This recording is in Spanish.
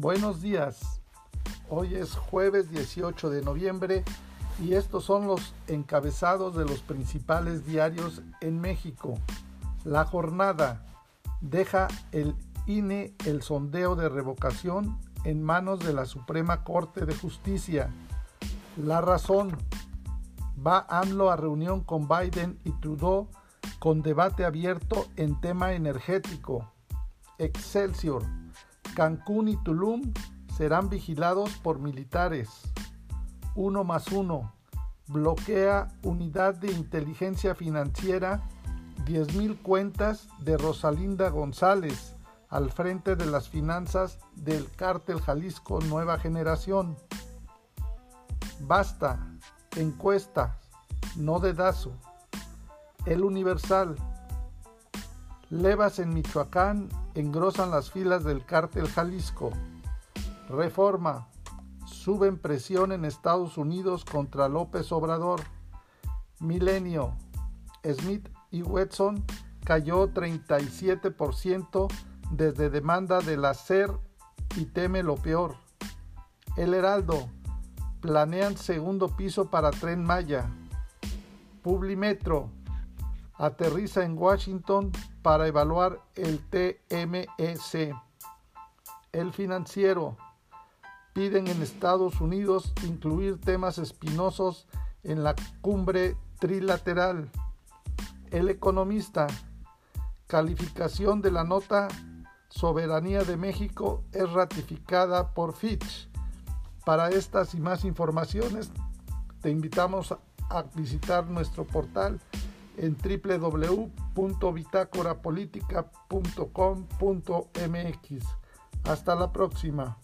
Buenos días. Hoy es jueves 18 de noviembre y estos son los encabezados de los principales diarios en México. La jornada deja el INE el sondeo de revocación en manos de la Suprema Corte de Justicia. La razón va AMLO a reunión con Biden y Trudeau con debate abierto en tema energético. Excelsior Cancún y Tulum serán vigilados por militares. Uno más uno. Bloquea unidad de inteligencia financiera 10.000 cuentas de Rosalinda González al frente de las finanzas del cártel Jalisco Nueva Generación. Basta. Encuesta. No dedazo. El Universal. Levas en Michoacán engrosan las filas del cártel Jalisco. Reforma. Suben presión en Estados Unidos contra López Obrador. Milenio. Smith y Wetson cayó 37% desde demanda de la SER y teme lo peor. El Heraldo. Planean segundo piso para Tren Maya. Publimetro aterriza en Washington para evaluar el TMEC. El financiero piden en Estados Unidos incluir temas espinosos en la cumbre trilateral. El economista, calificación de la nota Soberanía de México es ratificada por Fitch. Para estas y más informaciones, te invitamos a visitar nuestro portal en www.bitácorapolítica.com.mx. Hasta la próxima.